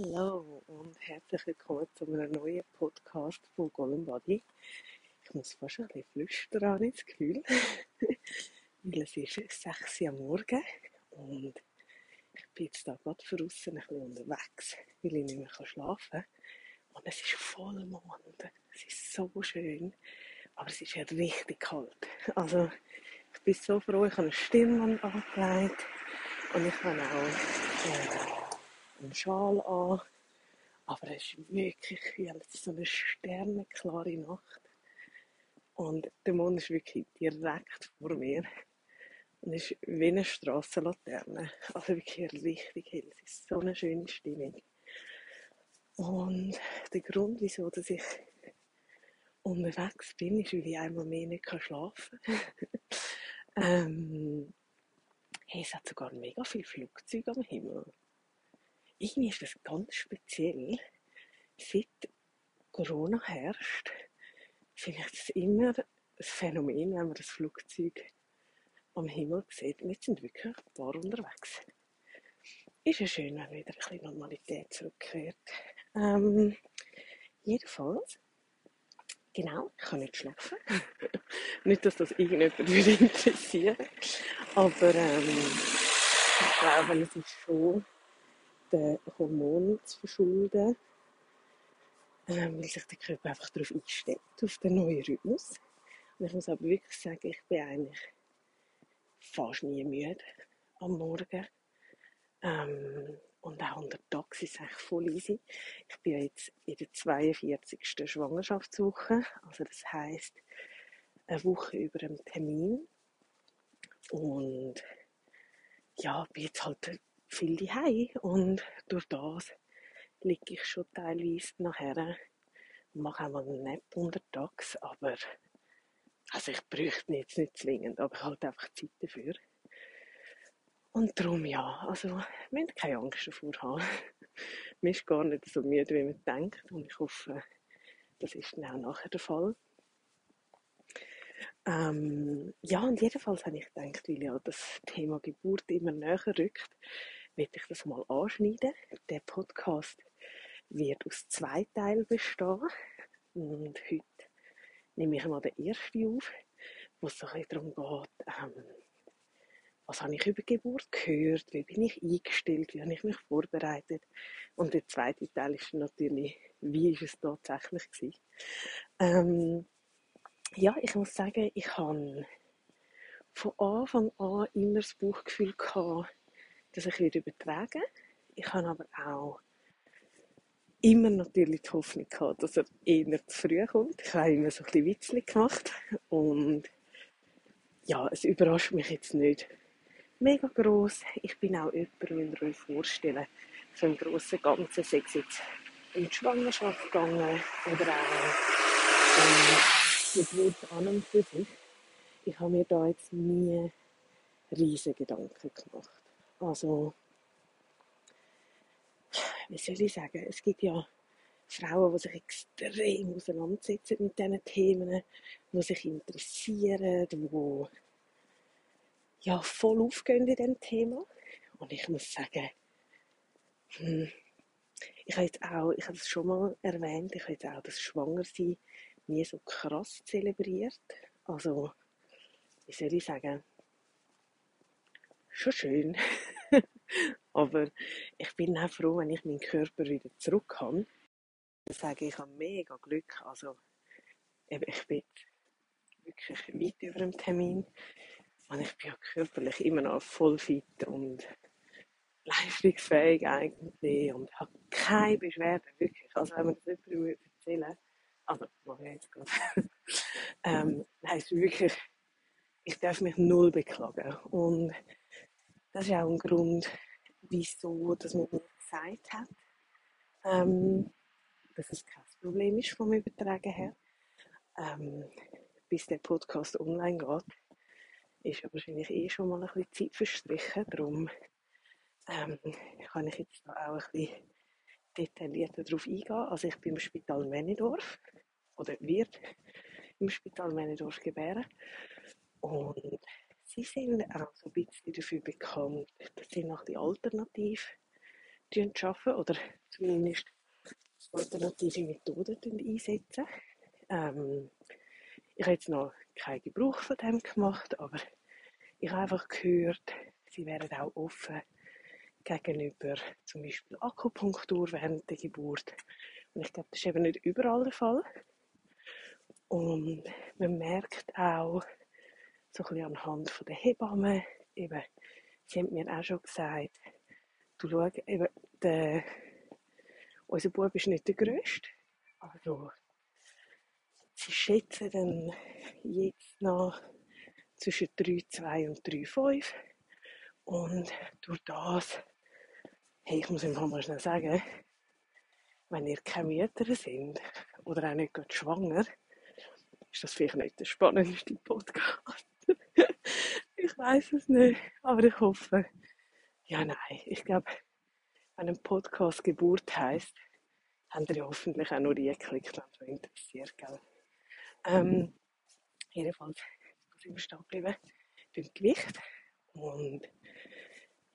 Hallo und herzlich willkommen zu einem neuen Podcast von Golden Body. Ich muss fast ein bisschen flüstern, habe ich Gefühl. Weil es ist 6 Uhr am Morgen und ich bin jetzt da gerade draußen ein bisschen unterwegs, weil ich nicht mehr schlafen kann. Und es ist Vollmond. Es ist so schön. Aber es ist ja richtig kalt. Also, ich bin so froh, ich habe eine Stirnband angelegt und ich habe auch äh, einen Schal an. Aber es ist wirklich kühl. Es ist so eine sternenklare Nacht. Und der Mond ist wirklich direkt vor mir. Und es ist wie eine Strassenlaterne. Also wirklich richtig hell. Es ist so eine schöne Stimmung. Und der Grund, wieso dass ich unterwegs bin, ist, weil ich einmal mehr nicht schlafen kann. ähm, hey, es hat sogar mega viele Flugzeuge am Himmel. Irgendwie ist das ganz speziell. Seit Corona herrscht, das immer ein Phänomen, wenn man das Flugzeug am Himmel sieht. Und jetzt sind wirklich ein paar unterwegs. Ist ja schön, wenn wieder ein bisschen Normalität zurückkehrt. Ähm, jedenfalls Genau, ich kann nicht schlafen. nicht, dass das irgendjemand würde interessieren aber ähm, ich glaube, es ist schon den Hormonen zu verschulden, ähm, weil sich der Körper einfach darauf einstellt, auf den neuen Rhythmus. Und ich muss aber wirklich sagen, ich bin eigentlich fast nie müde am Morgen. Ähm, und auch unter Tags ist es eigentlich voll easy. Ich bin jetzt in der 42. Schwangerschaftswoche. Also das heisst, eine Woche über einem Termin. Und ja, bin jetzt halt viel daheim und durch das liege ich schon teilweise nachher mache auch mal Nap untertags, aber also ich bräuchte jetzt nicht zwingend, aber halt einfach Zeit dafür. Und darum ja, also wir müssen keine Angst davor haben. man ist gar nicht so müde, wie man denkt und ich hoffe, das ist dann auch nachher der Fall. Ähm, ja, und jedenfalls habe ich gedacht, weil ja das Thema Geburt immer näher rückt, werde ich das mal anschneiden. Der Podcast wird aus zwei Teilen bestehen. Und heute nehme ich mal den ersten auf, wo es so ein bisschen darum geht, ähm, was habe ich über Geburt gehört, wie bin ich eingestellt, wie habe ich mich vorbereitet. Und der zweite Teil ist natürlich, wie ist es tatsächlich gewesen. Ähm, ja, ich muss sagen, ich habe von Anfang an immer das Bauchgefühl gehabt, dass ich wieder übertragen Ich habe aber auch immer natürlich die Hoffnung gehabt, dass er eher zu früh kommt. Ich habe immer so ein bisschen Witzchen gemacht und ja, es überrascht mich jetzt nicht, mega gross. Ich bin auch jemand, wenn ihr euch vorstellen, so im grossen Ganzen, sei es jetzt in die Schwangerschaft gegangen oder auch in die Geburt an und für sich. Ich habe mir da jetzt nie riesige Gedanken gemacht. Also, wie soll ich sagen, es gibt ja Frauen, die sich extrem auseinandersetzen mit diesen Themen, die sich interessieren, die ja, voll aufgehen in diesem Thema. Und ich muss sagen, hm, ich habe jetzt auch, ich habe es schon mal erwähnt, ich habe jetzt auch das Schwangersein nie so krass zelebriert. Also, wie soll ich sagen, schon schön. Aber ich bin auch froh, wenn ich meinen Körper wieder zurück habe. Ich sage, ich habe mega Glück. Also, ich bin wirklich weit über dem Termin. Und ich bin ja körperlich immer noch voll fit und leistungsfähig eigentlich und habe keine Beschwerden, wirklich. Also wenn man das jemandem erzählen also mache ich jetzt gerade, ähm, heisst wirklich, ich darf mich null beklagen. Und Das ist auch ein Grund, wieso dass man mir gesagt hat, ähm, dass es kein Problem ist vom Übertragen her. Ähm, bis der Podcast online geht, ist wahrscheinlich eh schon mal ein bisschen Zeit verstrichen. Darum ähm, kann ich jetzt da auch ein bisschen detaillierter darauf eingehen. Also ich bin im Spital Männedorf oder wird im Spital Männedorf gebären. Und sie sind auch so ein bisschen dafür bekannt, dass sie nach die Alternative arbeiten oder zumindest alternative Methoden einsetzen. Ähm, ich habe jetzt noch keinen Gebrauch von dem gemacht, aber ich habe einfach gehört, sie wären auch offen gegenüber zum Beispiel Akupunktur während der Geburt. Und ich glaube, das ist eben nicht überall der Fall. Und man merkt auch, so ein bisschen anhand der Hebammen, eben, sie haben mir auch schon gesagt, du schau, eben, der, unser Bub ist nicht der Größte. Also, sie schätzen dann jetzt noch zwischen 3,2 und 3,5. Und durch das, hey, ich muss ihm mal schnell sagen, wenn ihr keine Mütter sind oder auch nicht gerade schwanger, ist das vielleicht nicht der spannendste Podcast. ich weiß es nicht, aber ich hoffe, ja, nein, ich glaube, wenn ein Podcast Geburt heisst, haben ihr hoffentlich auch nur die geklickt, wenn es euch interessiert, gell? Ähm, jedenfalls sind wir stehen geblieben beim Gewicht. Und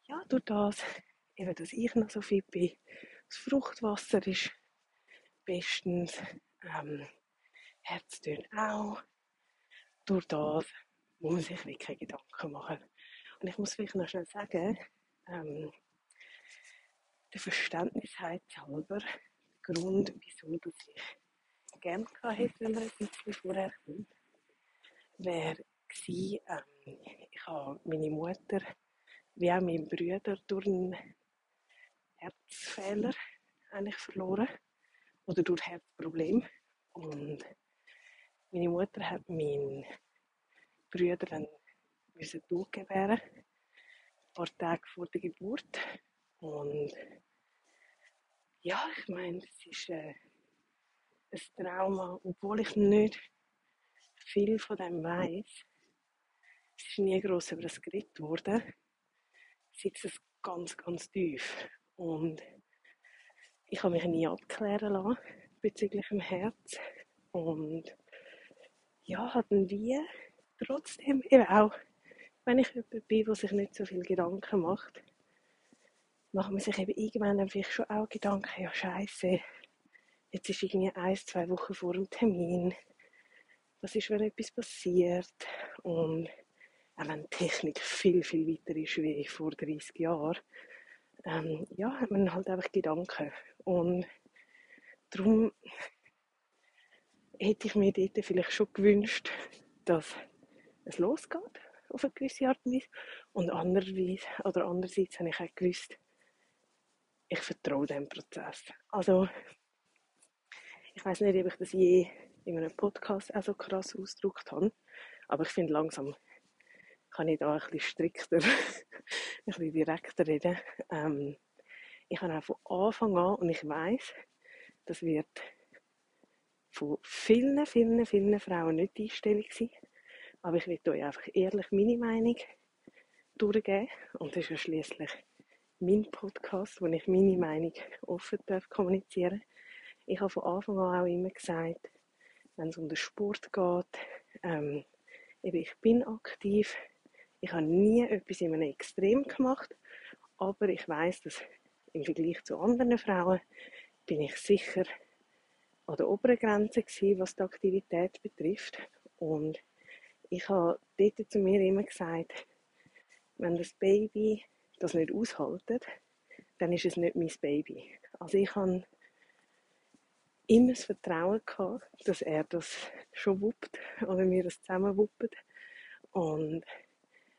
ja, durch das, eben, dass ich noch so fit bin, das Fruchtwasser ist bestens, ähm, Herztöne auch, durch das muss man sich wirklich Gedanken machen. Und ich muss vielleicht noch schnell sagen, ähm, der Verständnis halber, der Grund, wieso dass ich gerne hätte, wenn man ein bisschen vorher kommt, wäre gewesen, ähm, ich habe meine Mutter wie auch meinen Bruder durch einen Herzfehler eigentlich verloren oder durch Herzproblem und meine Mutter hat meinen Bruder dann müssen durchgebären, ein paar Tage vor der Geburt und ja, ich meine, es ist äh, ein Trauma, obwohl ich nicht viel von dem weiß. Es ist nie groß über das geredet worden. Sitzt es ganz, ganz tief. Und ich habe mich nie abklären lassen bezüglich dem Herz. Und ja, hatten wir trotzdem eben auch, wenn ich jemand bin, der sich nicht so viel Gedanken macht, macht man sich eben irgendwann dann schon auch Gedanken, ja scheiße, jetzt ist irgendwie ein, zwei Wochen vor dem Termin, was ist, wenn etwas passiert? Und auch wenn die Technik viel, viel weiter ist wie vor 30 Jahren, ähm, ja, hat man halt einfach Gedanken. Und darum hätte ich mir dort vielleicht schon gewünscht, dass es losgeht auf eine gewisse Art und Weise und andererseits, oder andererseits habe ich auch gewusst, ich vertraue dem Prozess. Also, ich weiß nicht, ob ich das je in einem Podcast auch so krass ausgedrückt habe, aber ich finde langsam kann ich da ein bisschen strikter, ein bisschen direkter reden. Ähm, ich habe auch von Anfang an, und ich weiß, das wird von vielen, vielen, vielen Frauen nicht die Einstellung sein, aber ich will euch einfach ehrlich meine Meinung durchgeben und das ist ja schliesslich mein Podcast, wo ich meine Meinung offen darf kommunizieren. Ich habe von Anfang an auch immer gesagt, wenn es um den Sport geht, ähm, eben ich bin aktiv, ich habe nie etwas in einem Extrem gemacht, aber ich weiß, dass im Vergleich zu anderen Frauen bin ich sicher an der oberen Grenze gewesen, was die Aktivität betrifft. Und ich habe dort zu mir immer gesagt, wenn das Baby das nicht aushaltet, dann ist es nicht mein Baby. Also ich habe immer das Vertrauen gehabt, dass er das schon wuppt oder wir das zusammen wuppen. Und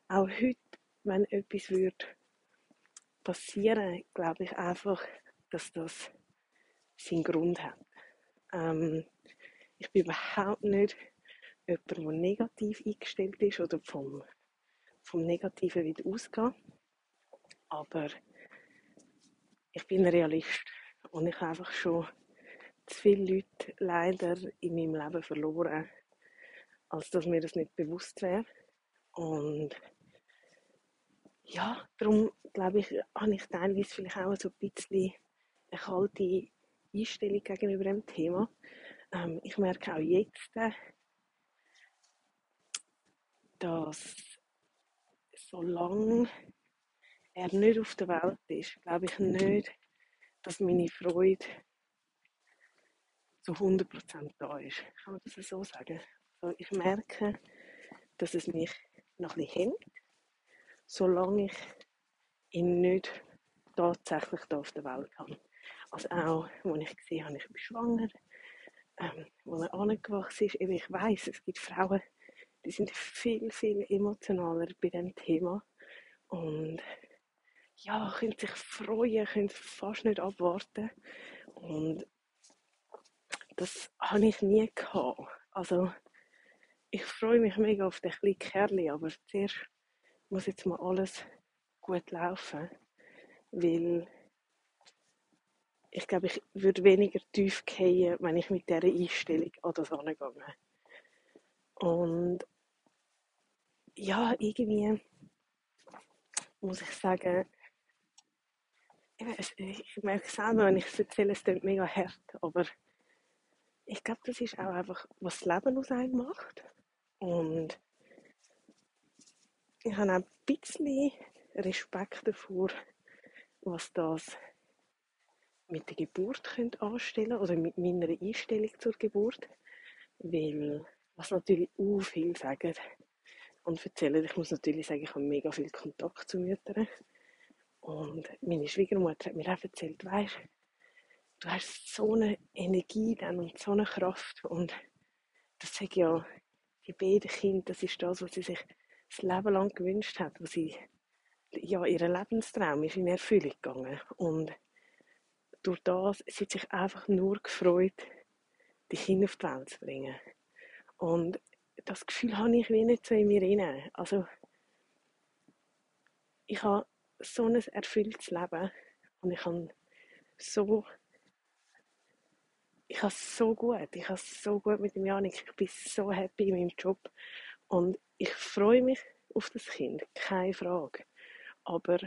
auch heute, wenn etwas würde passieren, glaube ich einfach, dass das seinen Grund hat. Ähm, ich bin überhaupt nicht jemand, der negativ eingestellt ist oder vom, vom Negativen wieder ausgeht. Aber ich bin ein Realist und ich habe einfach schon zu viele Leute leider in meinem Leben verloren, als dass mir das nicht bewusst wäre. Und ja, darum glaube ich, habe ich teilweise vielleicht auch so ein bisschen eine kalte Einstellung gegenüber dem Thema. Ähm, ich merke auch jetzt, dass solange er nicht auf der Welt ist, glaube ich nicht, dass meine Freude zu 100% da ist. Kann man das so sagen? Also ich merke, dass es mich noch ein hängt, solange ich ihn nicht tatsächlich da auf der Welt habe. Also auch, als ich gesehen habe, ich bin schwanger, ähm, als er angewachsen ist, ich weiß, es gibt Frauen, die sind viel, viel emotionaler bei dem Thema und ja, können sich freuen, können fast nicht abwarten und das habe ich nie gehabt. Also ich freue mich mega auf den kleinen Kerl, aber zuerst muss jetzt mal alles gut laufen, weil ich glaube, ich würde weniger tief fallen, wenn ich mit dieser Einstellung an das angehe. Und ja, irgendwie muss ich sagen, ich merke selber, wenn ich es erzähle, es klingt mega hart, aber ich glaube, das ist auch einfach, was das Leben aus einem macht. Und ich habe auch ein bisschen Respekt davor, was das mit der Geburt könnt anstellen oder mit meiner Einstellung zur Geburt, weil was natürlich auch viel sagen und erzählen. Ich muss natürlich sagen, ich habe mega viel Kontakt zu Müttern und meine Schwiegermutter hat mir auch erzählt, weißt, du hast so eine Energie dann und so eine Kraft und das sage ja die beiden Kinder, das ist das, was sie sich das Leben lang gewünscht hat, was sie ja, ihr Lebenstraum ist in Erfüllung gegangen und durch das, sie hat sich einfach nur gefreut, die Kinder auf die Welt zu bringen. Und das Gefühl habe ich wie nicht so in mir rein. Also, ich habe so ein erfülltes Leben und ich habe so ich habe es so gut, ich habe es so gut mit dem Janik, ich bin so happy in meinem Job und ich freue mich auf das Kind, keine Frage. Aber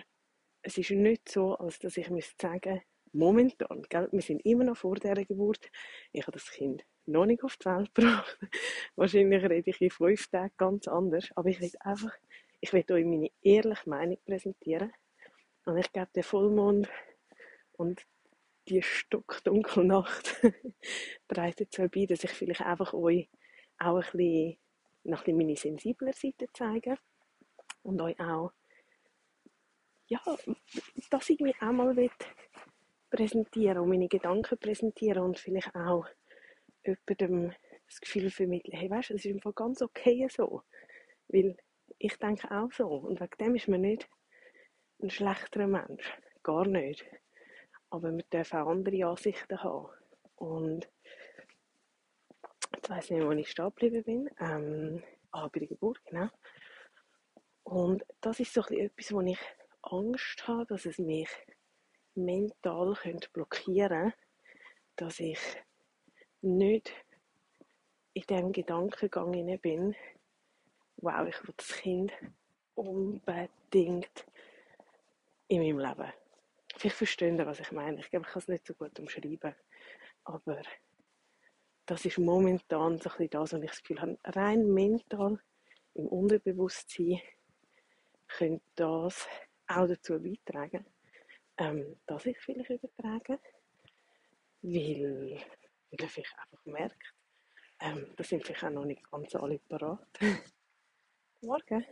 es ist nicht so, als dass ich sagen müsste momentan, gell, wir sind immer noch vor dieser Geburt, ich habe das Kind noch nicht auf die Welt gebracht. Wahrscheinlich rede ich in fünf Tagen ganz anders, aber ich will einfach, ich will euch meine ehrliche Meinung präsentieren. Und ich glaube, der Vollmond und die stockdunkle Nacht trägt dazu bei, dass ich vielleicht einfach euch auch ein bisschen, noch ein bisschen meine sensibler Seite zeige und euch auch ja, das irgendwie auch mal präsentieren und meine Gedanken präsentieren und vielleicht auch jemandem das Gefühl vermitteln, hey, weißt du, es ist einfach ganz okay so. Weil ich denke auch so. Und wegen dem ist man nicht ein schlechterer Mensch. Gar nicht. Aber man darf auch andere Ansichten haben. Und jetzt weiss ich nicht, wo ich stehen geblieben bin. Ähm, ah, bei der Geburt, genau. Und das ist so etwas, wo ich Angst habe, dass es mich mental könnte blockieren könnte, dass ich nicht in dem Gedankengang bin, wow, ich will das Kind unbedingt in meinem Leben. Vielleicht verstehen was ich meine. Ich glaube, ich kann es nicht so gut umschreiben. Aber das ist momentan so ein das, was ich das Gefühl habe. Rein mental, im Unterbewusstsein, könnte das auch dazu beitragen, ähm, dass ich vielleicht übertrage. Weil man vielleicht einfach merkt, ähm, da sind vielleicht auch noch nicht ganz alle parat. Morgen.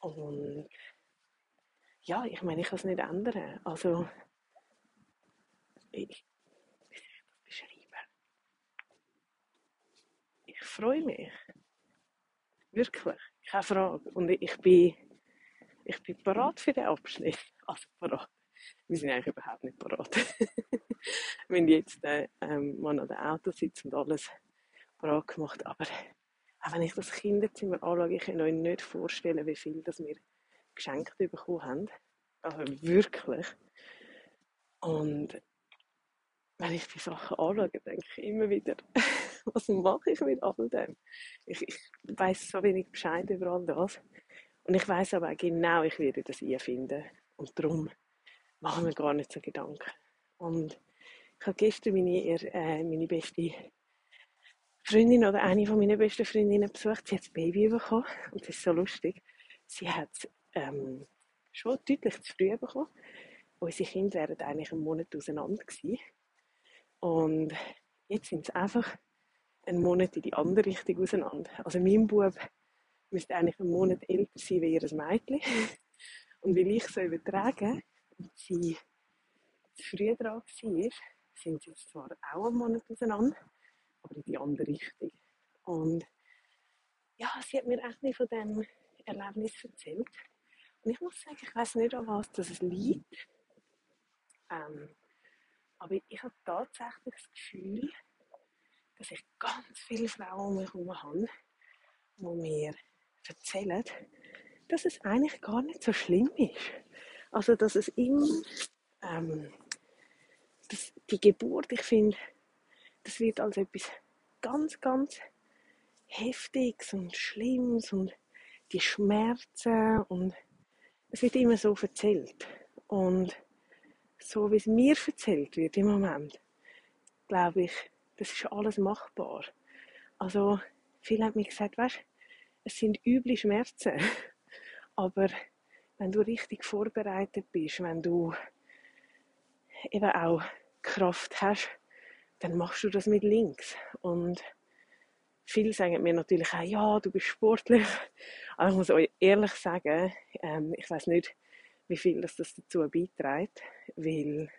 Und ja, ich meine, ich kann es nicht ändern. Also, ich, wie soll ich das beschreiben? Ich freue mich. Wirklich, keine Frage. Und ich bin, ich bin parat für den Abschnitt. Also parat. Wir sind eigentlich überhaupt nicht parat. Wenn jetzt äh, ähm, man an dem Auto sitzt und alles parat gemacht, aber auch wenn ich das Kinderzimmer anschaue, ich kann euch nicht vorstellen, wie viel das wir geschenkt bekommen haben. Also wirklich. Und wenn ich die Sachen anschaue, denke ich immer wieder, was mache ich mit all dem? Ich, ich weiß so wenig Bescheid über all das. Und ich weiß aber auch genau, ich werde das einfinden. Und darum mache mir gar nicht so Gedanken. Und ich habe gestern meine, äh, meine beste Freundin oder eine von meinen besten Freundinnen besucht. Sie hat das Baby bekommen. Und das ist so lustig. Sie hat es ähm, schon deutlich zu früh bekommen. Unsere Kinder wären eigentlich einen Monat auseinander gewesen. Und jetzt sind sie einfach einen Monat in die andere Richtung auseinander. Also mein Bub müsste eigentlich einen Monat älter sein wie ihr Mädchen. Und weil ich so übertragen und sie zu früh dran war, sind sie zwar auch einen Monat auseinander, aber in die andere Richtung. Und ja, sie hat mir echt nicht von diesem Erlebnis erzählt. Und ich muss sagen, ich weiß nicht, an was das liegt. Ähm, aber ich habe tatsächlich das Gefühl, dass ich ganz viele Frauen um mich herum habe, die mir erzählen, dass es eigentlich gar nicht so schlimm ist. Also, dass es immer, ähm, dass die Geburt, ich finde, das wird als etwas ganz, ganz Heftiges und Schlimmes und die Schmerzen und es wird immer so erzählt. Und so wie es mir erzählt wird im Moment, glaube ich, das ist alles machbar. Also, viele haben mir gesagt, weißt, es sind üble Schmerzen, aber wenn du richtig vorbereitet bist, wenn du eben auch Kraft hast, dann machst du das mit links. Und viele sagen mir natürlich auch, ja, du bist sportlich. Aber ich muss euch ehrlich sagen, ähm, ich weiß nicht, wie viel das, das dazu beiträgt, weil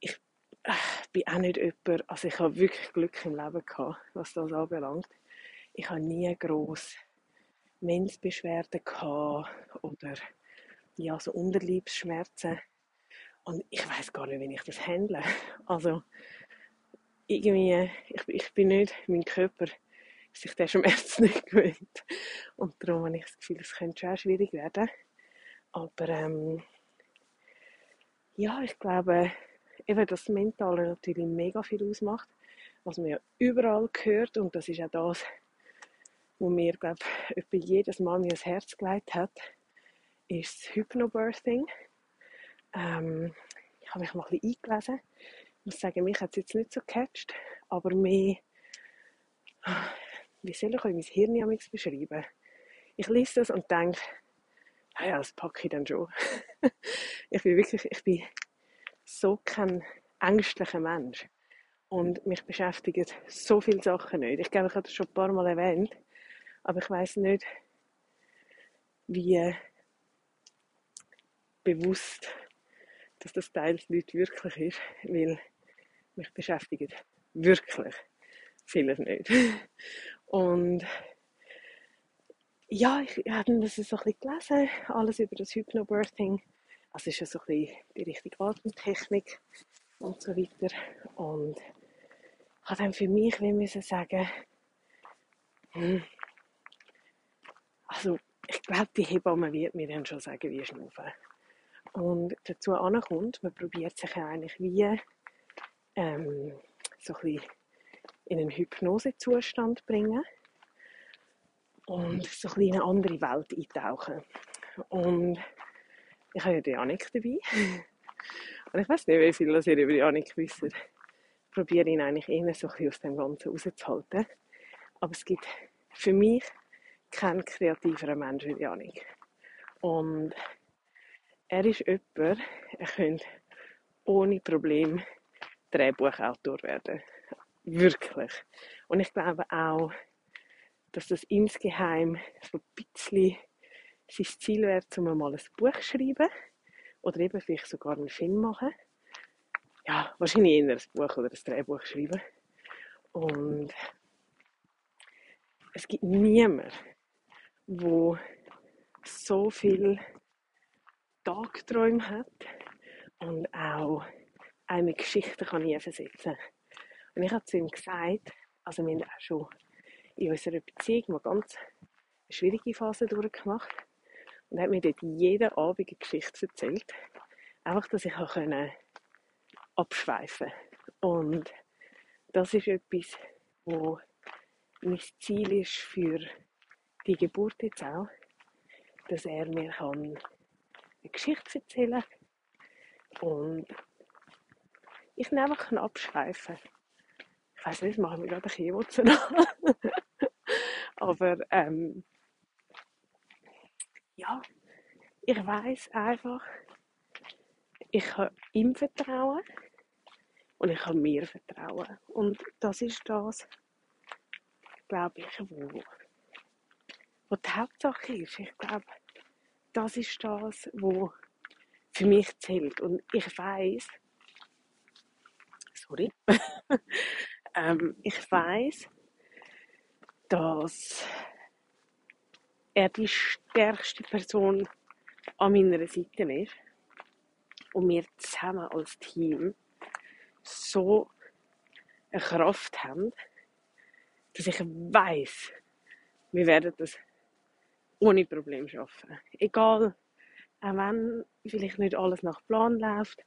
ich äh, bin auch nicht jemand, also ich habe wirklich Glück im Leben gehabt, was das anbelangt. Ich habe nie gross Menzbeschwerden gehabt oder ja, so Unterleibsschmerzen. Und ich weiß gar nicht, wie ich das handle. Also, irgendwie, ich, ich bin nicht, mein Körper sich der Schmerz nicht gewöhnt. Und darum habe ich das Gefühl, es könnte schon schwierig werden. Aber ähm, ja, ich glaube, eben das Mentale natürlich mega viel ausmacht, was man ja überall hört und das ist auch das, wo mir, glaube ich, jedes Mal mir das Herz gelegt hat, ist das Hypnobirthing. Ähm, ich habe mich mal ein bisschen eingelesen. Ich muss sagen, mich hat es jetzt nicht so gecatcht, aber mehr, wie soll ich euch mein Hirn beschreiben? Ich lese das und denke, ja, ja, das packe ich dann schon. ich bin wirklich, ich bin so kein ängstlicher Mensch. Und mich beschäftigen so viele Sachen nicht. Ich glaube, ich habe das schon ein paar Mal erwähnt. Aber ich weiß nicht, wie bewusst, dass das Teil nicht wirklich ist, weil mich beschäftigt wirklich vieles nicht. Und ja, ich habe das so ein bisschen gelesen, alles über das Hypnobirthing. Also ist ja so ein bisschen die richtige Atemtechnik und so weiter. Und ich habe dann für mich wie müssen sagen, hm, also ich glaube, die Hebamme wird mir dann schon sagen, wie schnaufen. Und dazu kommt, man probiert sich eigentlich wie ähm, so ein bisschen in einen Hypnosezustand bringen und so ein in eine andere Welt eintauchen. Und ich habe ja die Janik dabei. Und ich weiß nicht, wie viel ihr über Janik wisst. Ich probiere ihn eigentlich eher so ein aus dem Ganzen rauszuhalten. Aber es gibt für mich keinen kreativeren Mensch wie Janik. Und er ist jemand, er könnte ohne Problem Drehbuchautor werden. Wirklich. Und ich glaube auch, dass das insgeheim so ein bisschen sein Ziel wäre, um mal ein Buch zu schreiben oder eben vielleicht sogar einen Film machen. Ja, wahrscheinlich eher ein Buch oder ein Drehbuch schreiben. Und es gibt niemanden, der so viel Tagträume hat und auch eine Geschichte kann ich versetzen. Und ich habe zu ihm gesagt, also wir haben auch schon in unserer Beziehung mal ganz schwierige Phase durchgemacht. Und hat mir dort jeden Abend eine Geschichte erzählt. Einfach, dass ich auch können abschweifen Und das ist etwas, wo mein Ziel ist für die Geburt jetzt auch, dass er mir kann eine Geschichte erzählen und ich ihn einfach abschweifen kann. Ich weiß nicht, das machen wir gerade ein bisschen. Aber ähm, ja, ich weiß einfach, ich kann ihm vertrauen und ich kann mir vertrauen. Und das ist das, glaube ich, wo, wo die Hauptsache ist. Ich glaube, das ist das, wo für mich zählt. Und ich weiß, sorry, ähm, ich weiß, dass er die stärkste Person an meiner Seite ist und wir zusammen als Team so eine Kraft haben, dass ich weiß, wir werden das ohne Problem schaffen. Egal, auch wenn vielleicht nicht alles nach Plan läuft.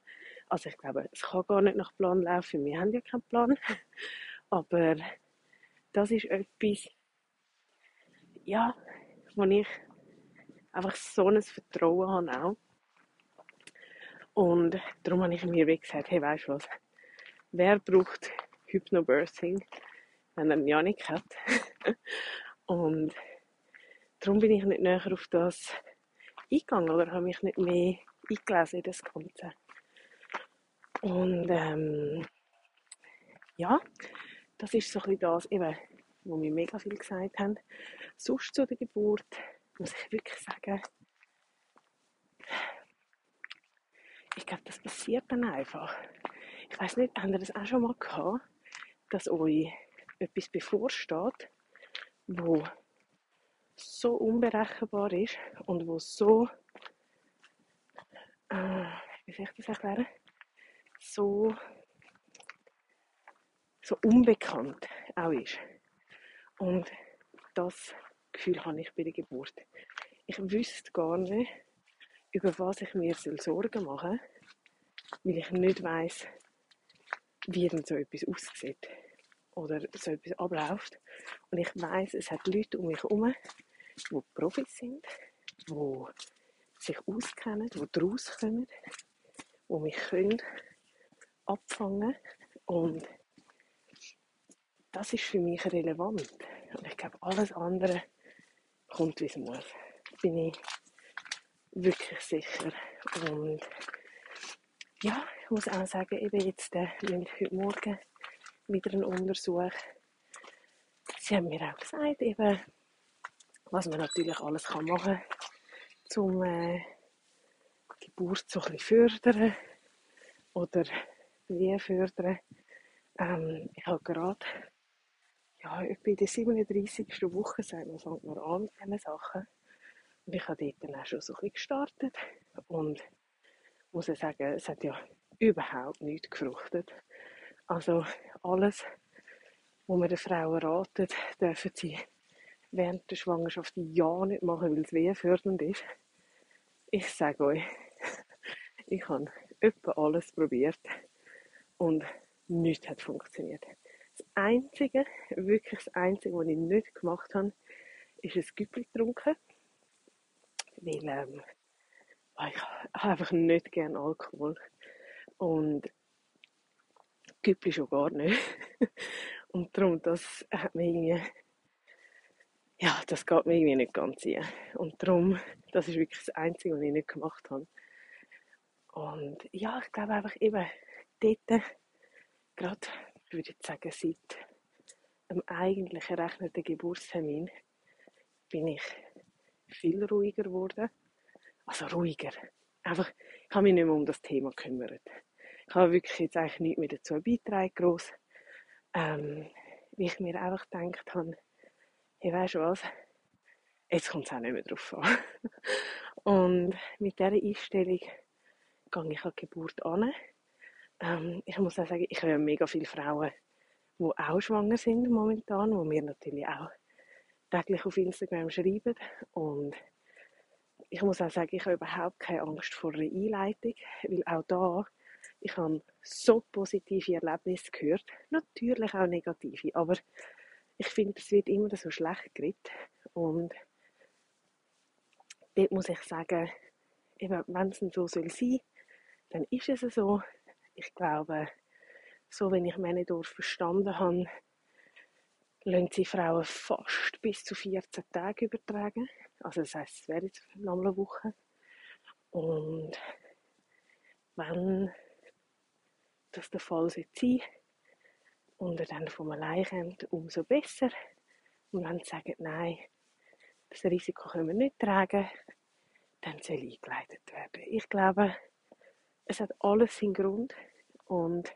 Also ich glaube, es kann gar nicht nach Plan laufen, wir haben ja keinen Plan. Aber das ist etwas, ja, wo ich einfach so ein Vertrauen habe auch. Und darum habe ich mir gesagt, hey, weißt du was, wer braucht Hypnobirthing, wenn er ja nicht hat? und darum bin ich nicht näher auf das eingegangen oder habe mich nicht mehr eingelesen in das Ganze. Und ähm, ja, das ist so ein bisschen das, eben, wo wir mega viel gesagt haben. Sonst zu der Geburt muss ich wirklich sagen, ich glaube, das passiert dann einfach. Ich weiß nicht, habt ihr das auch schon mal gehabt, dass euch etwas bevorsteht, wo so unberechenbar ist und wo so, äh, wie soll ich das erklären, so, so unbekannt auch ist. Und das Gefühl habe ich bei der Geburt. Ich wüsste gar nicht, über was ich mir Sorgen machen soll, weil ich nicht weiß, wie denn so etwas aussieht oder so etwas abläuft. Und ich weiß, es hat Leute um mich herum, die Profis sind, die sich auskennen, die daraus kommen, die mich können abfangen und das ist für mich relevant. Und ich glaube, alles andere kommt, wie es muss. Bin ich wirklich sicher. Und ja, ich muss auch sagen, eben jetzt, äh, heute Morgen wieder einen Untersuch. Sie haben mir auch gesagt, eben, was man natürlich alles kann machen kann, um äh, die Geburt so fördern oder wie fördern. Ähm, ich habe gerade ja, etwa in der 37. Woche sagt man, fängt man an mit diesen Sachen. Und ich habe dort dann auch schon so ein bisschen gestartet und muss ich sagen, es hat ja überhaupt nichts gefruchtet. Also alles, was man den Frauen ratet, dürfen sie während der Schwangerschaft ja nicht machen, weil es wehenfördernd ist. Ich sage euch, ich habe etwa alles probiert und nichts hat funktioniert. Das Einzige, wirklich das Einzige, was ich nicht gemacht habe, ist ein Güppli getrunken. Weil ähm, ich habe einfach nicht gerne Alkohol. Und Güppli schon gar nicht. Und darum, das hat mir irgendwie, ja, das geht mir irgendwie nicht ganz ein. Und darum, das ist wirklich das Einzige, was ich nicht gemacht habe. Und ja, ich glaube einfach eben, dort, gerade, ich würde jetzt sagen, seit dem eigentlich errechneten Geburtstermin, bin ich viel ruhiger geworden. Also ruhiger. Einfach, ich habe mich nicht mehr um das Thema gekümmert. Ich habe wirklich jetzt eigentlich nichts mehr dazu beitragen, gross. Ähm, wie ich mir einfach gedacht habe, hey, weißt du was, jetzt kommt es auch nicht mehr drauf an. Und mit dieser Einstellung gehe ich an die Geburt an. Ähm, ich muss auch sagen, ich habe mega viele Frauen, die auch schwanger sind momentan, die mir natürlich auch täglich auf Instagram schreiben. Und ich muss auch sagen, ich habe überhaupt keine Angst vor einer Einleitung, weil auch da, ich habe so positive Erlebnisse gehört, natürlich auch negative, aber ich finde, es wird immer so schlecht geredet und dort muss ich sagen, wenn es so soll sein, dann ist es so. Ich glaube, so wenn ich Männendorf verstanden habe, lassen sie Frauen fast bis zu 14 Tage übertragen. Also das heisst, es wäre jetzt noch eine Woche. Und wenn das der Fall sein sollte und er dann vom allein kommt, umso besser. Und wenn sie sagen, nein, das Risiko können wir nicht tragen, dann soll eingeleitet werden. Ich glaube, es hat alles seinen Grund und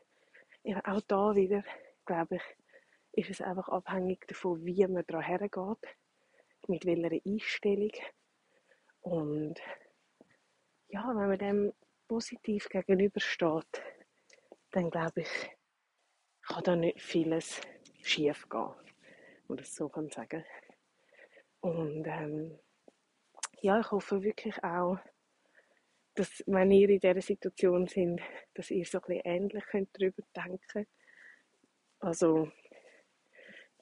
auch da wieder, glaube ich, ist es einfach abhängig davon, wie man daran hergeht, mit welcher Einstellung. Und ja, wenn man dem positiv gegenübersteht, dann glaube ich, kann da nicht vieles schief gehen, oder so kann sagen. Und ähm, ja, ich hoffe wirklich auch, dass, wenn ihr in dieser Situation sind, dass ihr so ein bisschen ähnlich könnt darüber denken könnt. Also,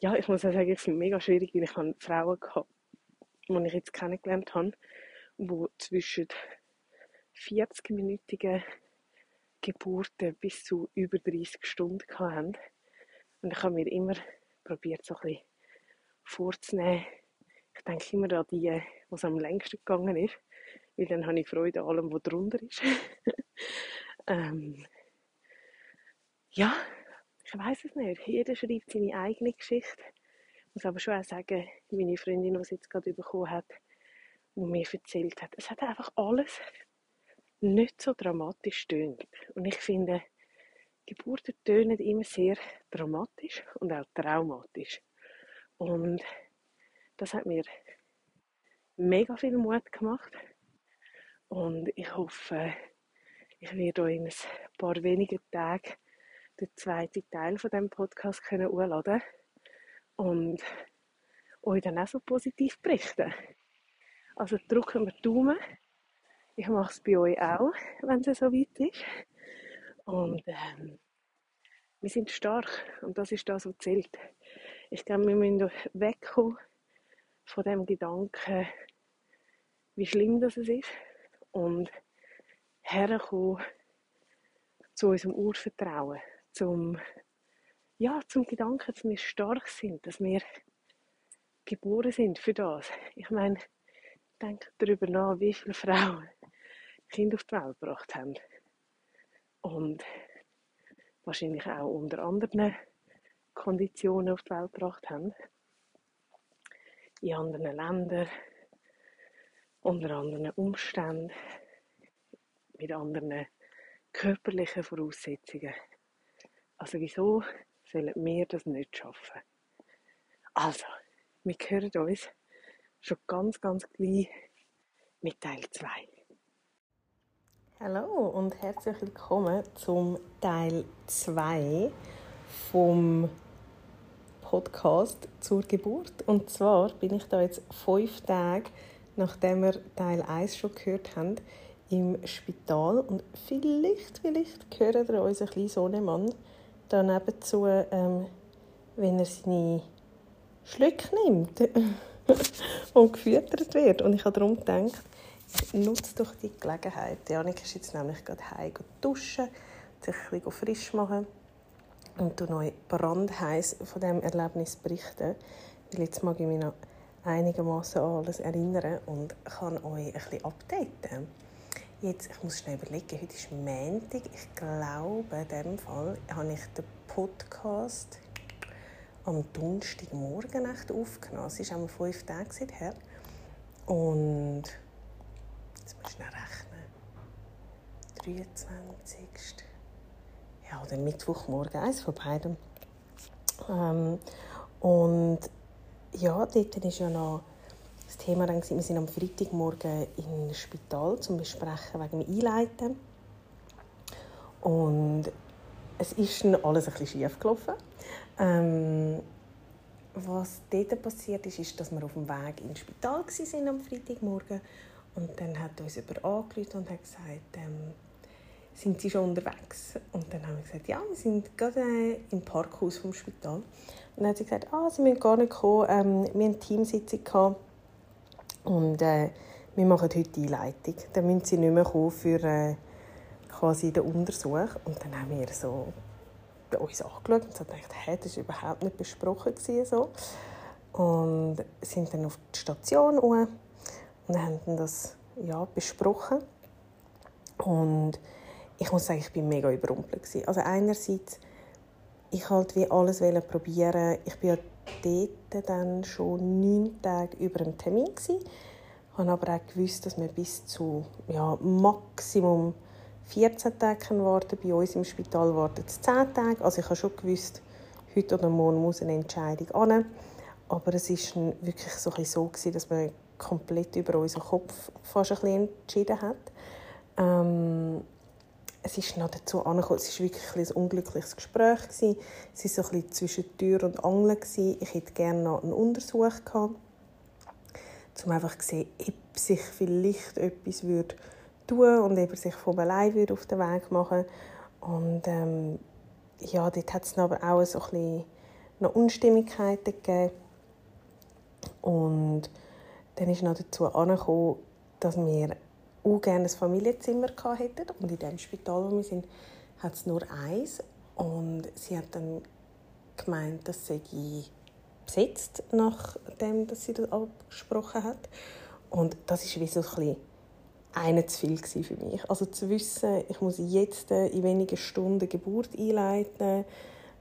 ja, ich muss auch sagen, ich finde es mega schwierig, weil ich habe Frauen gehabt, die ich jetzt kennengelernt habe, die zwischen 40-minütigen Geburten bis zu über 30 Stunden hatten. Und ich habe mir immer probiert, so ein vorzunehmen. Ich denke immer an die, was am längsten gegangen ist weil dann habe ich Freude an allem, was drunter ist. ähm, ja, ich weiß es nicht. Jeder schreibt seine eigene Geschichte. Ich muss aber schon auch sagen, meine Freundin, die sie jetzt gerade bekommen hat, die mir erzählt hat, es hat einfach alles nicht so dramatisch tönt. Und ich finde, Geburten tönen immer sehr dramatisch und auch traumatisch. Und das hat mir mega viel Mut gemacht. Und ich hoffe, ich werde euch in ein paar wenigen Tagen den zweiten Teil von dem Podcast können hochladen und euch dann auch so positiv berichten. Also drücken wir die Daumen. Ich mache es bei euch auch, wenn es so weit ist. Und ähm, wir sind stark und das ist das, was zählt. Ich glaube, wir müssen wegkommen von dem Gedanken, wie schlimm das ist und herkommen zu unserem Urvertrauen, zum, ja, zum Gedanken, dass wir stark sind, dass wir geboren sind für das. Ich meine, denke darüber nach, wie viele Frauen Kinder auf die Welt gebracht haben. Und wahrscheinlich auch unter anderen Konditionen auf die Welt gebracht haben. In anderen Ländern, unter anderen Umständen, mit anderen körperlichen Voraussetzungen. Also wieso sollen wir das nicht schaffen? Also, wir hören uns schon ganz, ganz gleich mit Teil 2. Hallo und herzlich willkommen zum Teil 2 vom Podcast zur Geburt. Und zwar bin ich da jetzt fünf Tage nachdem wir Teil 1 schon gehört haben, im Spital. Und vielleicht, vielleicht hören ihr unseren kleinen Sohnemann da nebenzu, ähm, wenn er seine Schlücke nimmt und gefüttert wird. Und ich habe darum gedacht, nutze doch die Gelegenheit. Janik ist jetzt nämlich gerade heim duschen, sich ein frisch machen und du euch brandheiß von diesem Erlebnis berichten. Weil jetzt mag ich mich noch einigermaßen an alles erinnern und kann euch ein bisschen updaten. Jetzt, ich muss schnell überlegen, heute ist Montag. Ich glaube, in diesem Fall habe ich den Podcast am Donnerstagmorgen aufgenommen. Es ist einmal fünf Tage her. Und jetzt muss ich schnell rechnen. 23. Ja, oder Mittwochmorgen, eins von beiden. Ähm, und ja, dort war ja noch das Thema, dann, wir sind am Freitagmorgen im Spital zum Besprechen wegen dem Einleiten. Und es ist dann alles ein bisschen schief gelaufen. Ähm, was dort passiert ist, ist, dass wir auf dem Weg ins Spital waren am Freitagmorgen Und dann hat uns jemand angerufen und hat gesagt, ähm, sind Sie schon unterwegs? Und dann haben wir gesagt, ja, wir sind gerade äh, im Parkhaus vom Spital. Und dann hat sie gesagt, ah, Sie müssen gar nicht kommen, ähm, wir hatten eine Teamsitzung und äh, wir machen heute die Einleitung. Dann müssen Sie nicht mehr kommen für äh, quasi den Untersuch. Und dann haben wir so uns angeschaut und so gedacht, hey, das war überhaupt nicht besprochen. Gewesen, so. Und sind dann auf die Station und haben das ja, besprochen. Und ich muss sagen, ich war mega überrumpelt. Gewesen. Also einerseits, ich halt wie alles probieren. Ich war ja dort dann schon neun Tage über einen Termin. Gewesen. Ich habe aber auch gewusst, dass wir bis zu ja, Maximum 14 Tage warten. Bei uns im Spital warten es 10 Tage. Also ich habe schon gewusst, heute oder morgen muss eine Entscheidung an. Aber es war wirklich so, dass man komplett über unseren Kopf fast ein bisschen entschieden hat. Ähm, es ist noch dazu angekommen, es war wirklich ein unglückliches Gespräch. Gewesen. Es war so ein bisschen zwischen Tür und Angel. Gewesen. Ich hätte gerne noch einen Untersuch gehabt, um einfach zu sehen, ob sich vielleicht etwas würde tun und ob er sich von allein würde auf den Weg machen Und ähm, ja, dort hat es aber auch so ein bisschen noch Unstimmigkeiten gegeben. Und dann ist noch dazu angekommen, dass wir auch gerne ein Familienzimmer hätten. Und in dem Spital, wo wir sind, hat es nur eins. Und sie hat dann gemeint, dass sie besetzt, nachdem dass sie das abgesprochen hat. Und das ist wie so ein bisschen eine zu viel für mich. Also zu wissen, ich muss jetzt in wenigen Stunden Geburt einleiten,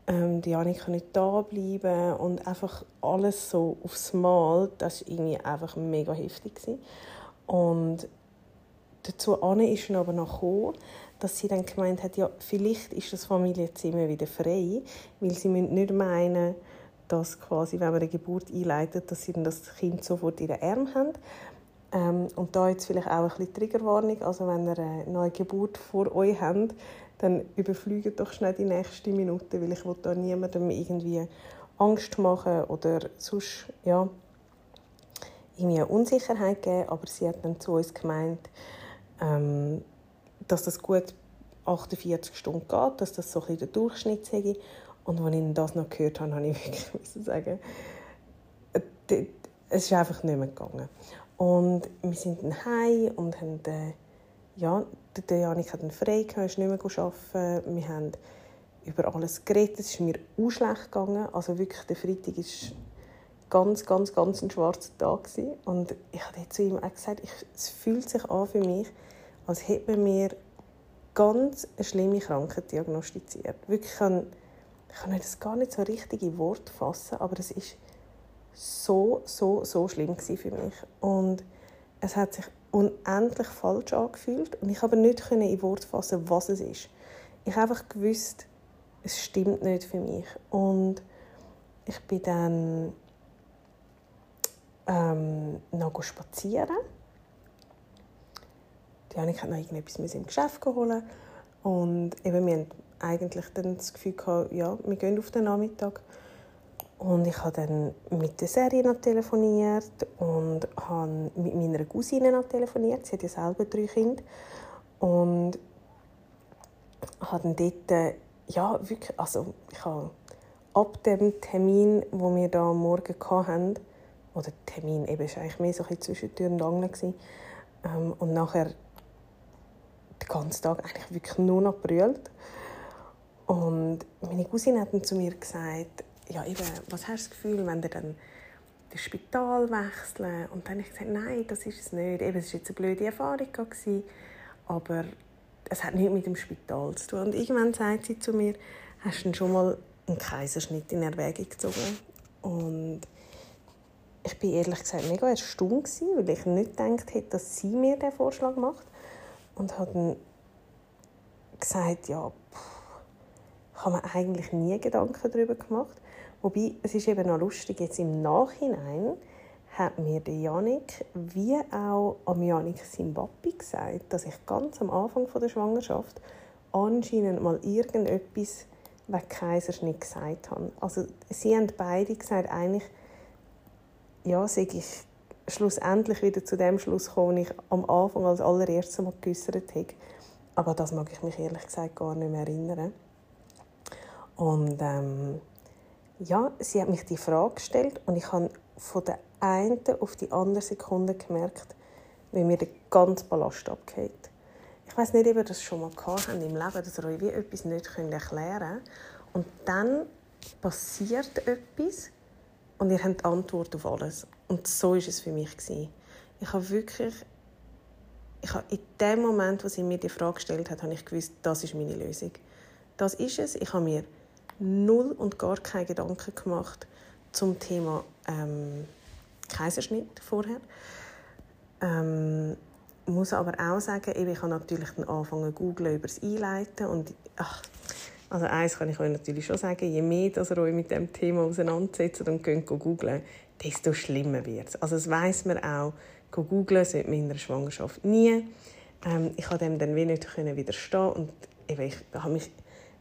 ähm, die Janik kann nicht da bleiben und einfach alles so aufs Mal, das war irgendwie einfach mega heftig. Gewesen. Und dazu ist dann aber noch gekommen, dass sie dann gemeint hat, ja, vielleicht ist das Familienzimmer wieder frei, weil sie nicht meinen, dass quasi, wenn man eine Geburt einleitet, dass sie dann das Kind sofort in den Arm haben, ähm, und da jetzt vielleicht auch ein bisschen Triggerwarnung, also wenn ihr eine neue Geburt vor euch habt, dann überfliegt doch schnell die nächste Minute, weil ich will da niemandem irgendwie Angst machen oder sonst, ja, irgendwie eine Unsicherheit geben, aber sie hat dann zu uns gemeint, ähm, dass das gut 48 Stunden geht, dass das so ein bisschen der Durchschnitt sei. Und als ich das noch gehört habe, habe ich wirklich sagen, äh, es ist einfach nicht mehr gegangen. Und wir sind dann heim und haben, äh, ja, der Janik hat dann frei gehabt, ist nicht mehr arbeiten. Wir haben über alles geredet. Es ist mir auch schlecht gegangen. Also wirklich, der Freitag war ganz, ganz, ganz ein schwarzer Tag. Gewesen. Und ich habe zu ihm auch gesagt, ich, es fühlt sich an für mich, als hätte man mir ganz eine schlimme Krankheit diagnostiziert. Wirklich, ich kann, das gar nicht so richtig in Wort fassen, aber es ist so, so, so schlimm für mich. Und es hat sich unendlich falsch angefühlt und ich habe nicht in Wort fassen, was es ist. Ich habe einfach gewusst, es stimmt nicht für mich. Und ich bin dann ähm, noch spazieren. Die Janik hat noch irgendetwas im Geschäft geholt und eben, wir hatten eigentlich dann das Gefühl gehabt, ja, wir gehen auf den Nachmittag. Und ich habe dann mit der Serie telefoniert und habe mit meiner Cousine telefoniert. Sie hat ja selber drei Kinder. Und habe dann dort, ja, wirklich, also ich habe ab dem Termin, wo wir da am Morgen hatten, oder Termin, eben, war eigentlich mehr so ein zwischen Tür und Angel, ähm, und nachher den ganzen Tag eigentlich wirklich nur noch brüllt. Und meine Cousine hat dann zu mir gesagt, ja, eben, was hast du das Gefühl, wenn du dann das Spital wechseln? Und dann habe ich gesagt, nein, das ist es nicht. Eben, es war jetzt eine blöde Erfahrung, gewesen, aber es hat nichts mit dem Spital zu tun. Und irgendwann sagt sie zu mir, hast du schon mal einen Kaiserschnitt in Erwägung gezogen? Und ich bin ehrlich gesagt mega erstaunt weil ich nicht gedacht hätte, dass sie mir den Vorschlag macht. Und habe dann gesagt, ja, pff, ich habe mir eigentlich nie Gedanken darüber gemacht. Wobei, es ist eben noch lustig, jetzt im Nachhinein hat mir der Janik wie auch am Janik Simbabwe gesagt, dass ich ganz am Anfang der Schwangerschaft anscheinend mal irgendetwas wegen Kaiserschnitt gesagt habe. Also sie haben beide gesagt, eigentlich ja, sei ich schlussendlich wieder zu dem Schluss gekommen, ich am Anfang als allererstes mal geäussert habe. Aber das mag ich mich ehrlich gesagt gar nicht mehr erinnern. Und ähm, ja, sie hat mich die Frage gestellt und ich habe von der einen auf die andere Sekunde gemerkt, wie mir der ganze Ballast abgeht. Ich weiß nicht, ob ihr das schon mal gehabt habt im Leben, dass ihr euch wie etwas nicht erklären könnt. Und dann passiert etwas und ihr habt die Antwort auf alles. Und so war es für mich. Ich habe wirklich, ich habe in dem Moment, wo sie mir die Frage gestellt hat, habe ich gewusst, das ist meine Lösung. Das ist es. Ich habe mir null und gar keine Gedanken gemacht zum Thema ähm, Kaiserschnitt vorher. Ähm, muss aber auch sagen, ich habe natürlich dann angefangen zu googlen über das Einleiten und ach, also eins kann ich euch natürlich schon sagen, je mehr dass ihr euch mit dem Thema auseinandersetzt und geht googlen, desto schlimmer wird es. Also das weiss man auch, googlen sollte man in der Schwangerschaft nie. Ähm, ich konnte dem dann nicht widerstehen und eben, ich habe mich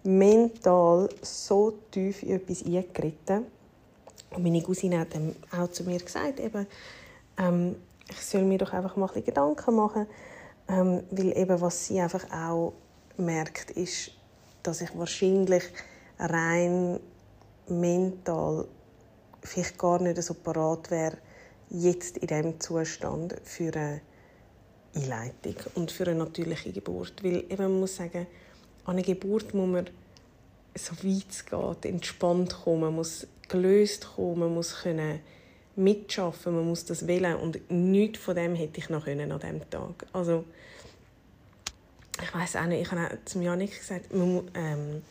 mental so tief in etwas eingeritten. Und meine Cousine hat dann auch zu mir gesagt, eben, ähm, ich soll mir doch einfach mal ein Gedanken machen, ähm, weil eben was sie einfach auch merkt, ist, dass ich wahrscheinlich rein mental vielleicht gar nicht so parat wäre, jetzt in diesem Zustand für eine Einleitung und für eine natürliche Geburt. Weil eben, man muss sagen, an eine Geburt muss man so weit es geht, entspannt kommen, man muss gelöst kommen, man muss können mitschaffen, man muss das wählen und nichts von dem hätte ich noch können an diesem Tag. Also ich weiß auch nicht, ich habe auch zum Janik gesagt, man, ähm,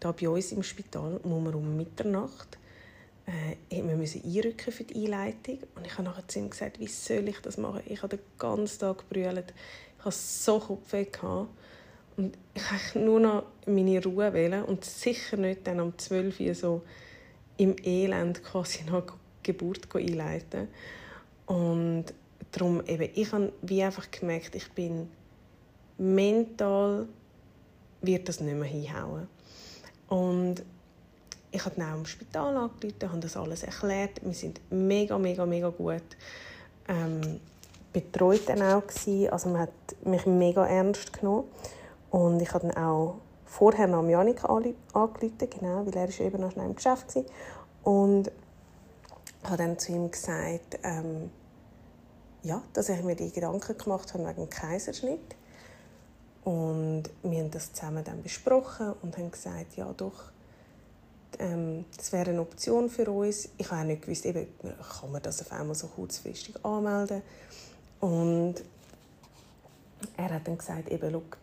da bei uns im Spital muss man um Mitternacht äh, wir müssen einrücken für die Einleitung und ich habe nachher zu ihm gesagt, wie soll ich das machen? Ich habe den ganzen Tag gebrüllt, ich hatte so Kopfweh gehabt. Und ich wollte nur noch meine Ruhe wählen und sicher nicht dann um 12 Uhr so im Elend quasi noch Geburt einleiten und darum eben, ich habe wie einfach gemerkt, ich bin mental wird das nicht mehr hinhauen. Und ich habe dann auch im Spital angerufen, habe das alles erklärt. Wir sind mega, mega, mega gut ähm, betreut dann auch gewesen. Also man hat mich mega ernst genommen. Und ich habe dann auch vorher noch Janik angerufen, genau, weil er eben noch schnell im Geschäft war. Und habe dann zu ihm gesagt, ähm, ja, dass ich mir die Gedanken gemacht habe wegen dem Kaiserschnitt. Und wir haben das zusammen dann besprochen und haben gesagt, ja doch, ähm, das wäre eine Option für uns. Ich habe auch nicht gewusst, eben, kann man das auf einmal so kurzfristig anmelden. Und er hat dann gesagt, eben, look,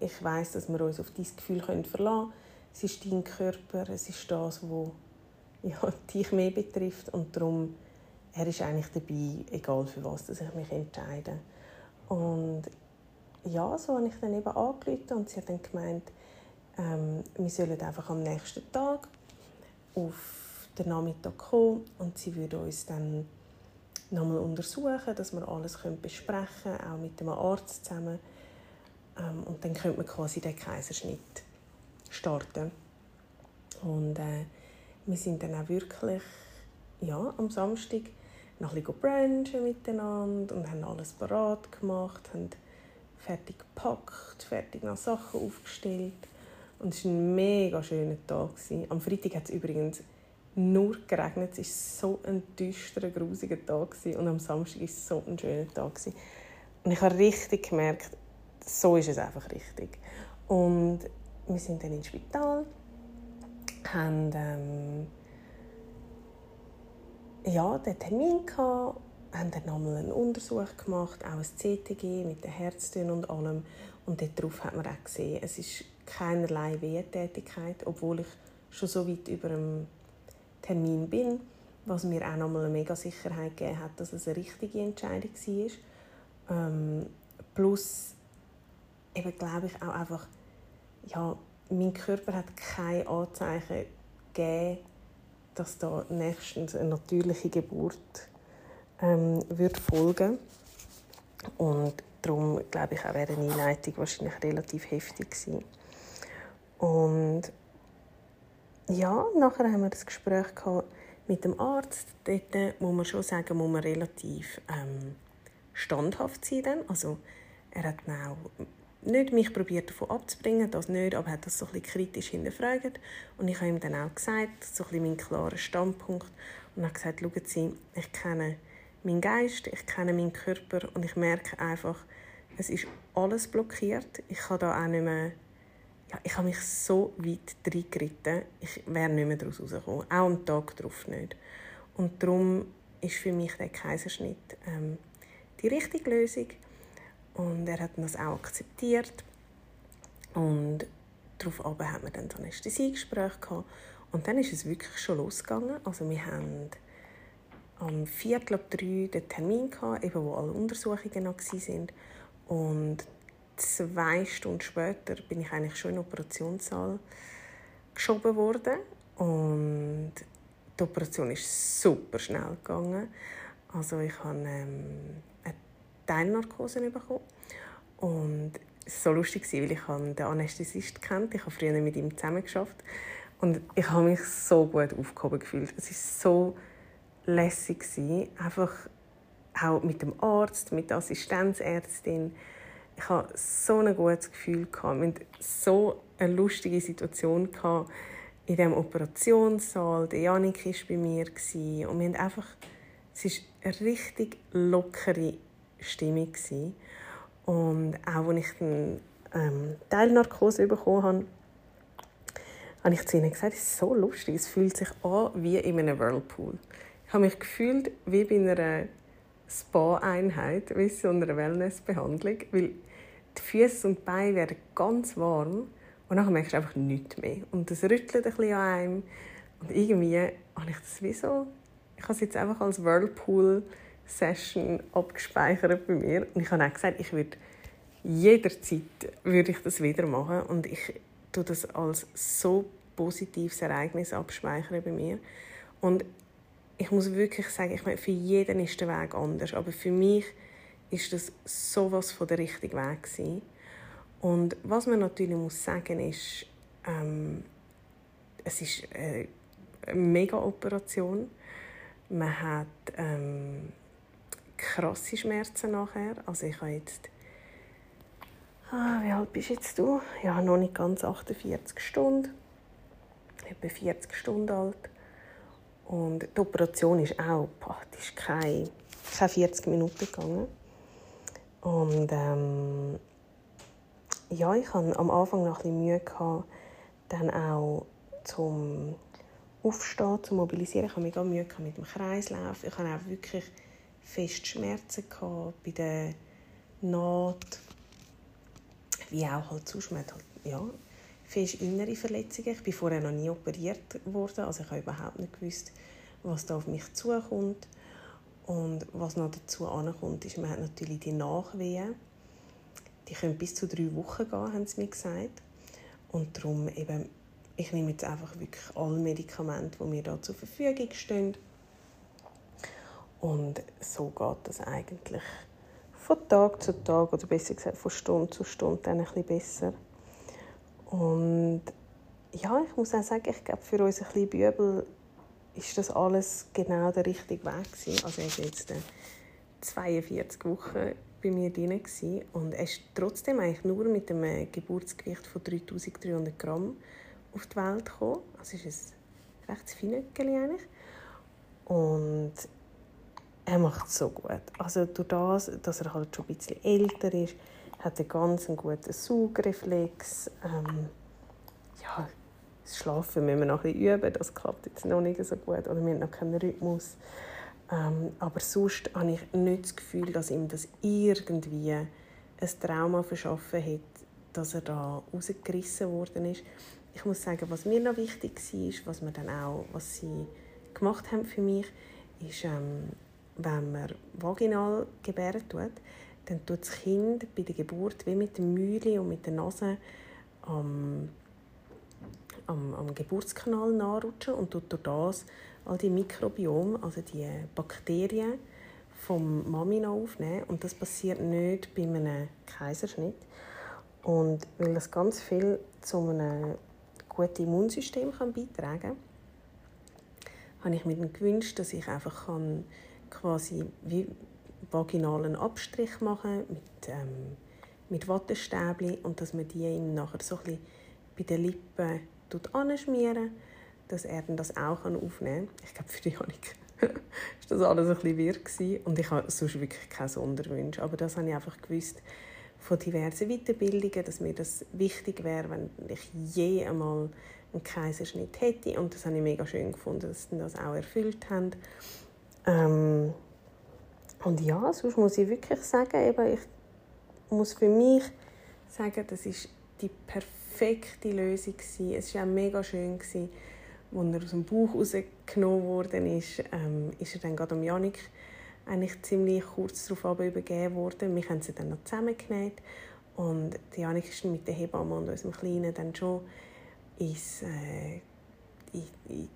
ich weiß, dass wir uns auf dieses Gefühl verlassen können. Es ist dein Körper, es ist das, was ja, dich mehr betrifft. Und darum, er ist eigentlich dabei, egal für was dass ich mich entscheide. Und ja, so habe ich dann eben angerufen und sie hat dann gemeint, ähm, wir sollen einfach am nächsten Tag auf den Nachmittag kommen und sie würde uns dann nochmal untersuchen, dass wir alles besprechen können, auch mit dem Arzt zusammen. Ähm, und dann könnte man quasi den Kaiserschnitt starten. Und äh, wir sind dann auch wirklich ja, am Samstag noch ein bisschen miteinander und haben alles parat gemacht, haben fertig gepackt, fertig noch Sachen aufgestellt und es war ein mega schöner Tag. Am Freitag hat es übrigens nur geregnet. Es war so ein düsterer, grusiger Tag. Und am Samstag war es so ein schöner Tag. Und ich habe richtig gemerkt, so ist es einfach richtig. Und wir sind dann ins Spital, haben ähm, ja, den Termin gehabt, haben dann nochmal einen Untersuch gemacht, auch ein CTG mit den Herztönen und allem. Und darauf hat man auch gesehen, es ist keinerlei Wehrtätigkeit, obwohl ich schon so weit über dem Termin bin, was mir auch nochmal eine mega Sicherheit gegeben hat, dass es eine richtige Entscheidung war. Ähm, plus, eben glaube ich auch einfach, ja, mein Körper hat keine Anzeichen gegeben, dass da nächstens eine natürliche Geburt ähm, wird folgen und darum glaube ich auch wäre eine Einleitung wahrscheinlich relativ heftig gewesen. Und ja, nachher haben wir das Gespräch gehabt mit dem Arzt, dort muss man schon sagen, muss man relativ ähm, standhaft sein. Dann. Also, er hat auch nicht mich probiert davon abzubringen, das nicht, aber hat das so ein bisschen kritisch hinterfragt. Und ich habe ihm dann auch gesagt, so ein bisschen meinen klaren Standpunkt, und habe gesagt, schauen Sie, ich kenne meinen Geist, ich kenne meinen Körper und ich merke einfach, es ist alles blockiert. Ich kann da auch nicht mehr, ja, ich habe mich so weit reingeritten, ich wäre nicht mehr daraus rausgekommen, auch am Tag darauf nicht. Und darum ist für mich der Kaiserschnitt ähm, die richtige Lösung. Und er hat das auch akzeptiert. Und darauf haben wir dann ein Anästhesiegespräch gehabt. Und dann ist es wirklich schon losgegangen. Also wir haben am Viertel ab drei den Termin gehabt, eben wo alle Untersuchungen noch waren. Und zwei Stunden später bin ich eigentlich schon in den Operationssaal geschoben worden. Und die Operation ist super schnell gegangen. Also ich habe ähm, Teilnarkose bekommen. Und es war so lustig, weil ich den Anästhesist kennt. Ich habe früher mit ihm zusammen geschafft. Und ich habe mich so gut aufgehoben gefühlt. Es war so lässig. Einfach auch mit dem Arzt, mit der Assistenzärztin. Ich hatte so ein gutes Gefühl. Wir hatten so eine lustige Situation in diesem Operationssaal. Janik war bei mir. Und wir haben einfach, es war eine richtig lockere Stimmung. Und auch als ich dann ähm, Teilnarkose bekommen habe, habe ich zu ihnen gesagt, es ist so lustig, es fühlt sich an wie in einem Whirlpool. Ich habe mich gefühlt wie bei einer Spa-Einheit, wie so einer Wellnessbehandlung, weil die Füße und die Beine werden ganz warm und dann merkst du einfach nichts mehr. Und das rüttelt ein bisschen an einem und irgendwie habe ich das wie so, ich habe es jetzt einfach als Whirlpool-Session abgespeichert bei mir und ich habe auch gesagt, ich würde jederzeit würde ich das wieder machen und ich tue das als so positives Ereignis abspeichern bei mir und ich muss wirklich sagen, ich meine, für jeden ist der Weg anders, aber für mich ist das sowas von der richtige Weg gewesen. Und was man natürlich muss sagen ist, ähm, es ist eine mega Operation. Man hat ähm, krasse Schmerzen nachher. Also ich habe jetzt ah, wie alt bist jetzt du? Ja, noch nicht ganz 48 Stunden. Etwa 40 Stunden alt. Und die Operation ist auch, boah, die ist keine, keine 40 Minuten gegangen. Und ähm, ja, ich hatte am Anfang noch ein bisschen Mühe, gehabt, dann auch zum Aufstehen, zu mobilisieren. Ich hatte mega Mühe mit dem Kreislauf. Ich hatte auch wirklich fest Schmerzen bei der Naht, wie auch halt sonst. Man halt, ja, fest innere Verletzungen. Ich bin vorher noch nie operiert worden, also ich habe überhaupt nicht gewusst, was da auf mich zukommt. Und was noch dazu ankommt, ist, man hat natürlich die Nachwehen. Die können bis zu drei Wochen gehen, haben sie mir gesagt. Und darum eben, ich nehme jetzt einfach wirklich alle Medikamente, die mir da zur Verfügung stehen. Und so geht das eigentlich von Tag zu Tag, oder besser gesagt von Stunde zu Stunde, dann ein bisschen besser. Und ja, ich muss auch sagen, ich glaube, für uns ein bisschen Bübel ist das alles genau der richtige Weg gewesen. Also er war jetzt 42 Wochen bei mir drin und er ist trotzdem eigentlich nur mit einem Geburtsgewicht von 3300 Gramm auf die Welt gekommen. Also ist ein recht feines eigentlich. Und er macht es so gut. Also durch das, dass er halt schon ein bisschen älter ist, hat einen ganz guten Saugreflex. Ähm, ja, das Schlafen müssen wir noch ein bisschen üben, das klappt jetzt noch nicht so gut oder wir haben noch keinen Rhythmus. Ähm, aber sonst habe ich nicht das Gefühl, dass ihm das irgendwie ein Trauma verschaffen hat, dass er da rausgerissen worden ist. Ich muss sagen, was mir noch wichtig war, was wir dann auch, was sie gemacht haben für mich, ist, ähm, wenn man vaginal gebären tut, dann tut das Kind bei der Geburt wie mit dem Mühle und mit der Nase am, am, am Geburtskanal nachrutschen und tut durch das all die Mikrobiome, also die Bakterien vom Mami aufnehmen. Und das passiert nicht bei einem Kaiserschnitt. Und weil das ganz viel zu einem guten Immunsystem kann beitragen habe ich mir gewünscht, dass ich einfach kann quasi wie vaginalen Abstrich machen mit, ähm, mit Wattestäbchen und dass man die ihm nachher so ein bei den Lippen anschmieren dass er dann das auch aufnehmen kann. Ich glaube, für die Janik war das alles ein bisschen wirr und ich habe sonst wirklich keine Sonderwünsche, aber das habe ich einfach gewusst von diversen Weiterbildungen, dass mir das wichtig wäre, wenn ich je einmal einen Kaiserschnitt hätte und das habe ich mega schön gefunden, dass sie das auch erfüllt haben. Ähm und ja, sonst muss ich wirklich sagen, eben, ich muss für mich sagen, das ist die perfekte Lösung gewesen. Es war auch mega schön, gewesen, als er aus dem Bauch rausgenommen worden ist, ähm, ist er dann gerade am Janik eigentlich ziemlich kurz darauf übergeben worden. Wir haben sie dann noch zusammengenäht und Janik ist mit der Hebamme und unserem Kleinen dann schon ins, äh, in,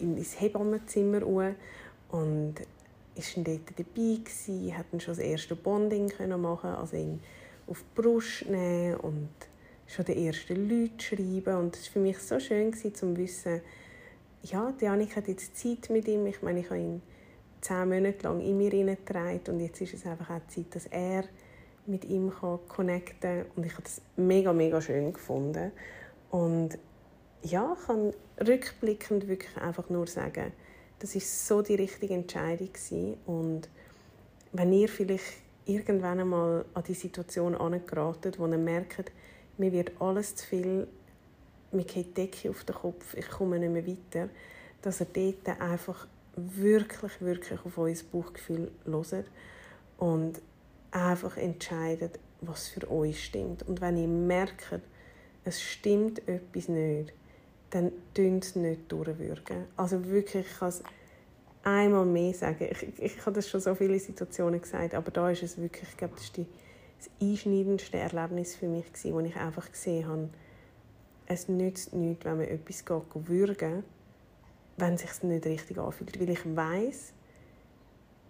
in, ins Hebammenzimmer und ist dann dort dabei gewesen, hat dann schon das erste Bonding können machen, also ihn auf die Brust nehmen und schon die ersten Leute schreiben. Und es war für mich so schön gewesen, zu wissen, ja, Annika hat jetzt Zeit mit ihm, ich meine, ich habe ihn zehn Monate lang in mir hineingetragen und jetzt ist es einfach auch Zeit, dass er mit ihm kann connecten und ich habe das mega, mega schön gefunden. Und ja, ich kann rückblickend wirklich einfach nur sagen, das ist so die richtige Entscheidung gewesen. und wenn ihr vielleicht irgendwann einmal an die Situation angeratet, wo ihr merkt, mir wird alles zu viel, mir geht die Decke auf den Kopf, ich komme nicht mehr weiter, dass ihr dort einfach wirklich, wirklich auf euer Bauchgefühl hört und einfach entscheidet, was für euch stimmt. Und wenn ihr merkt, es stimmt etwas nicht, dann dünnt es nicht durchwürgen. Also wirklich, ich kann es einmal mehr sagen. Ich, ich, ich habe das schon so viele Situationen gesagt, aber da ist es wirklich, ich glaube, das ist die, das einschneidendste Erlebnis für mich gewesen, wo ich einfach gesehen habe, es nützt nichts, wenn man etwas geht, würgen wenn es sich nicht richtig anfühlt. Weil ich weiß,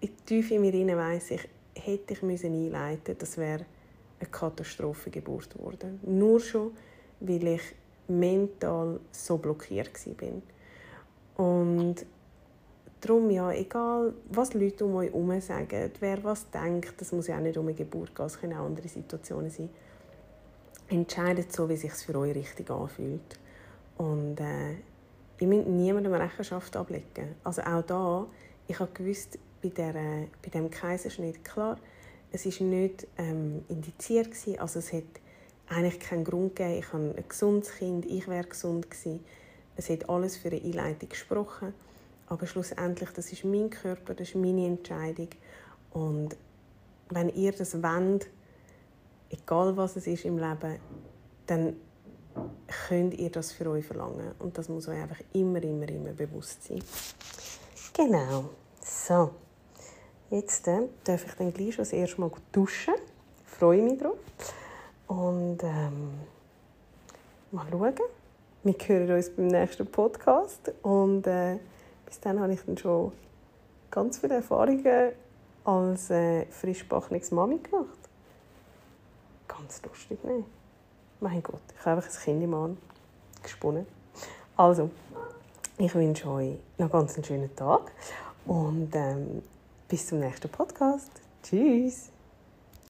in tief in mir hinein weiss ich, hätte ich müssen einleiten das wäre eine Katastrophengeburt geworden. Nur schon, weil ich mental so blockiert war. Und darum, ja, egal was Leute um euch herum sagen, wer was denkt, das muss ja auch nicht um eine Geburt gehen, es können auch andere Situationen sein. Entscheidet so, wie es sich für euch richtig anfühlt. Und äh, ihr müsst niemandem Rechenschaft ablegen. Also auch da, ich habe gewusst, bei, der, bei dem Kaiserschnitt, klar, es war nicht ähm, indiziert gewesen, also es hat eigentlich keinen Grund gegeben. Ich habe ein gesundes Kind, ich wäre gesund gewesen. Es hat alles für eine Einleitung gesprochen, aber schlussendlich, das ist mein Körper, das ist meine Entscheidung und wenn ihr das wollt, egal was es ist im Leben, dann könnt ihr das für euch verlangen. Und das muss euch einfach immer, immer, immer bewusst sein. Genau. So. Jetzt äh, darf ich dann gleich das erste Mal duschen. Ich freue mich drauf. Und ähm, mal schauen. Wir hören uns beim nächsten Podcast. Und äh, bis dann habe ich dann schon ganz viele Erfahrungen als äh, frischbackenes Mami gemacht. Ganz lustig, ne? Mein Gott, ich habe einfach ein Kind im Mann gesponnen. Also, ich wünsche euch noch ganz einen schönen Tag und ähm, bis zum nächsten Podcast. Tschüss!